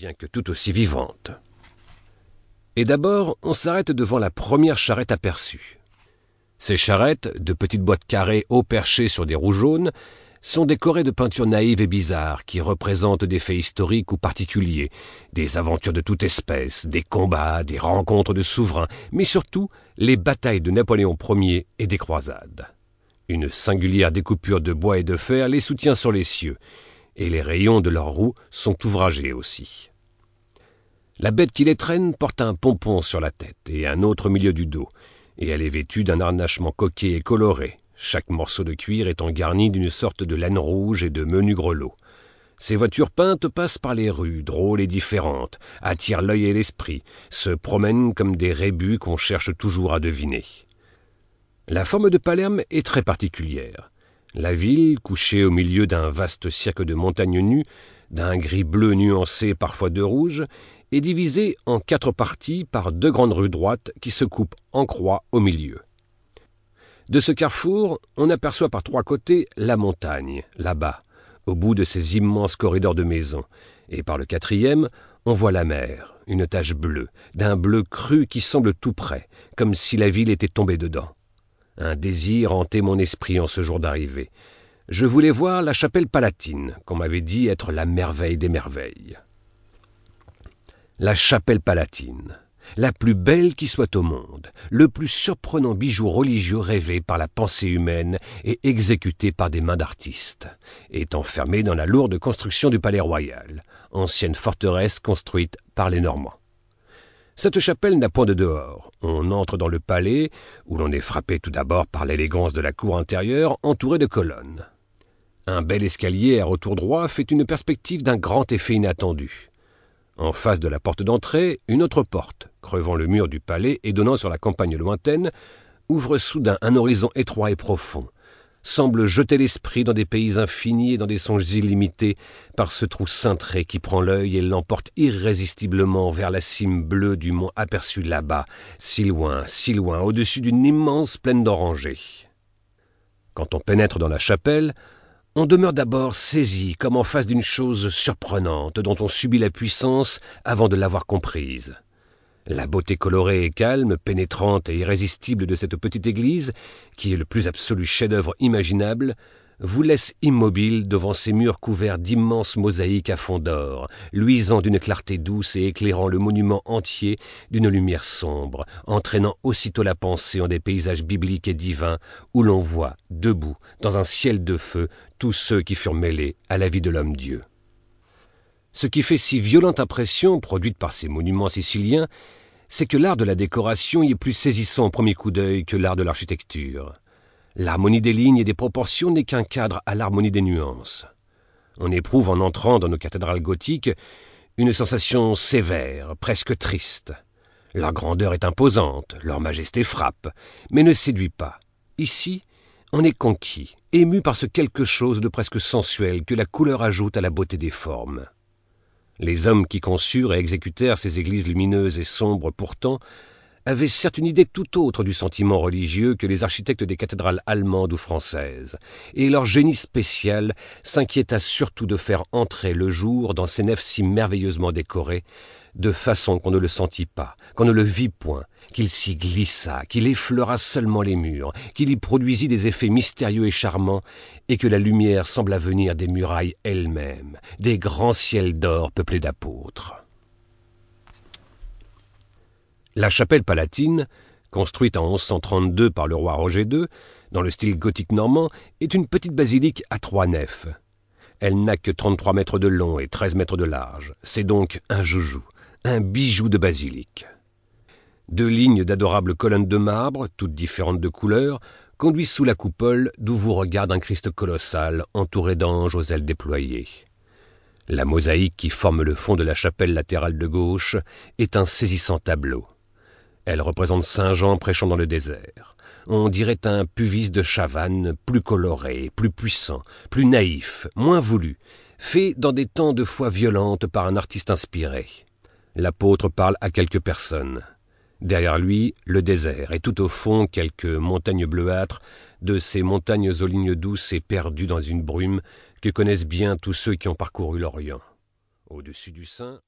bien que tout aussi vivante. Et d'abord, on s'arrête devant la première charrette aperçue. Ces charrettes, de petites boîtes carrées haut perchées sur des roues jaunes, sont décorées de peintures naïves et bizarres qui représentent des faits historiques ou particuliers, des aventures de toute espèce, des combats, des rencontres de souverains, mais surtout les batailles de Napoléon Ier et des croisades. Une singulière découpure de bois et de fer les soutient sur les cieux, et les rayons de leurs roues sont ouvragés aussi. La bête qui les traîne porte un pompon sur la tête et un autre au milieu du dos, et elle est vêtue d'un harnachement coquet et coloré, chaque morceau de cuir étant garni d'une sorte de laine rouge et de menus grelots. Ces voitures peintes passent par les rues, drôles et différentes, attirent l'œil et l'esprit, se promènent comme des rébus qu'on cherche toujours à deviner. La forme de Palerme est très particulière. La ville, couchée au milieu d'un vaste cirque de montagnes nues, d'un gris bleu nuancé parfois de rouge, est divisée en quatre parties par deux grandes rues droites qui se coupent en croix au milieu. De ce carrefour, on aperçoit par trois côtés la montagne, là-bas, au bout de ces immenses corridors de maisons, et par le quatrième, on voit la mer, une tache bleue, d'un bleu cru qui semble tout près, comme si la ville était tombée dedans. Un désir hantait mon esprit en ce jour d'arrivée. Je voulais voir la chapelle palatine, qu'on m'avait dit être la merveille des merveilles. La chapelle palatine la plus belle qui soit au monde, le plus surprenant bijou religieux rêvé par la pensée humaine et exécuté par des mains d'artistes, est enfermé dans la lourde construction du palais royal, ancienne forteresse construite par les Normands. Cette chapelle n'a point de dehors. On entre dans le palais, où l'on est frappé tout d'abord par l'élégance de la cour intérieure entourée de colonnes. Un bel escalier à retour droit fait une perspective d'un grand effet inattendu. En face de la porte d'entrée, une autre porte, crevant le mur du palais et donnant sur la campagne lointaine, ouvre soudain un horizon étroit et profond, semble jeter l'esprit dans des pays infinis et dans des songes illimités par ce trou cintré qui prend l'œil et l'emporte irrésistiblement vers la cime bleue du mont aperçu là-bas, si loin, si loin, au-dessus d'une immense plaine d'orangers. Quand on pénètre dans la chapelle, on demeure d'abord saisi comme en face d'une chose surprenante dont on subit la puissance avant de l'avoir comprise. La beauté colorée et calme, pénétrante et irrésistible de cette petite église, qui est le plus absolu chef-d'œuvre imaginable, vous laisse immobile devant ces murs couverts d'immenses mosaïques à fond d'or, luisant d'une clarté douce et éclairant le monument entier d'une lumière sombre, entraînant aussitôt la pensée en des paysages bibliques et divins où l'on voit, debout, dans un ciel de feu, tous ceux qui furent mêlés à la vie de l'homme-dieu. Ce qui fait si violente impression produite par ces monuments siciliens, c'est que l'art de la décoration y est plus saisissant au premier coup d'œil que l'art de l'architecture. L'harmonie des lignes et des proportions n'est qu'un cadre à l'harmonie des nuances. On éprouve en entrant dans nos cathédrales gothiques une sensation sévère, presque triste. Leur grandeur est imposante, leur majesté frappe, mais ne séduit pas. Ici, on est conquis, ému par ce quelque chose de presque sensuel que la couleur ajoute à la beauté des formes. Les hommes qui conçurent et exécutèrent ces églises lumineuses et sombres pourtant avaient certes une idée tout autre du sentiment religieux que les architectes des cathédrales allemandes ou françaises, et leur génie spécial s'inquiéta surtout de faire entrer le jour dans ces nefs si merveilleusement décorées, de façon qu'on ne le sentit pas, qu'on ne le vit point, qu'il s'y glissa, qu'il effleura seulement les murs, qu'il y produisit des effets mystérieux et charmants, et que la lumière sembla venir des murailles elles-mêmes, des grands ciels d'or peuplés d'apôtres. La chapelle palatine, construite en 1132 par le roi Roger II, dans le style gothique normand, est une petite basilique à trois nefs. Elle n'a que 33 mètres de long et 13 mètres de large. C'est donc un joujou, un bijou de basilique. Deux lignes d'adorables colonnes de marbre, toutes différentes de couleur, conduisent sous la coupole d'où vous regarde un Christ colossal entouré d'anges aux ailes déployées. La mosaïque qui forme le fond de la chapelle latérale de gauche est un saisissant tableau. Elle représente Saint Jean prêchant dans le désert. On dirait un puvis de Chavannes plus coloré, plus puissant, plus naïf, moins voulu, fait dans des temps de foi violente par un artiste inspiré. L'apôtre parle à quelques personnes. Derrière lui, le désert, et tout au fond, quelques montagnes bleuâtres, de ces montagnes aux lignes douces et perdues dans une brume que connaissent bien tous ceux qui ont parcouru l'Orient. Au-dessus du sein,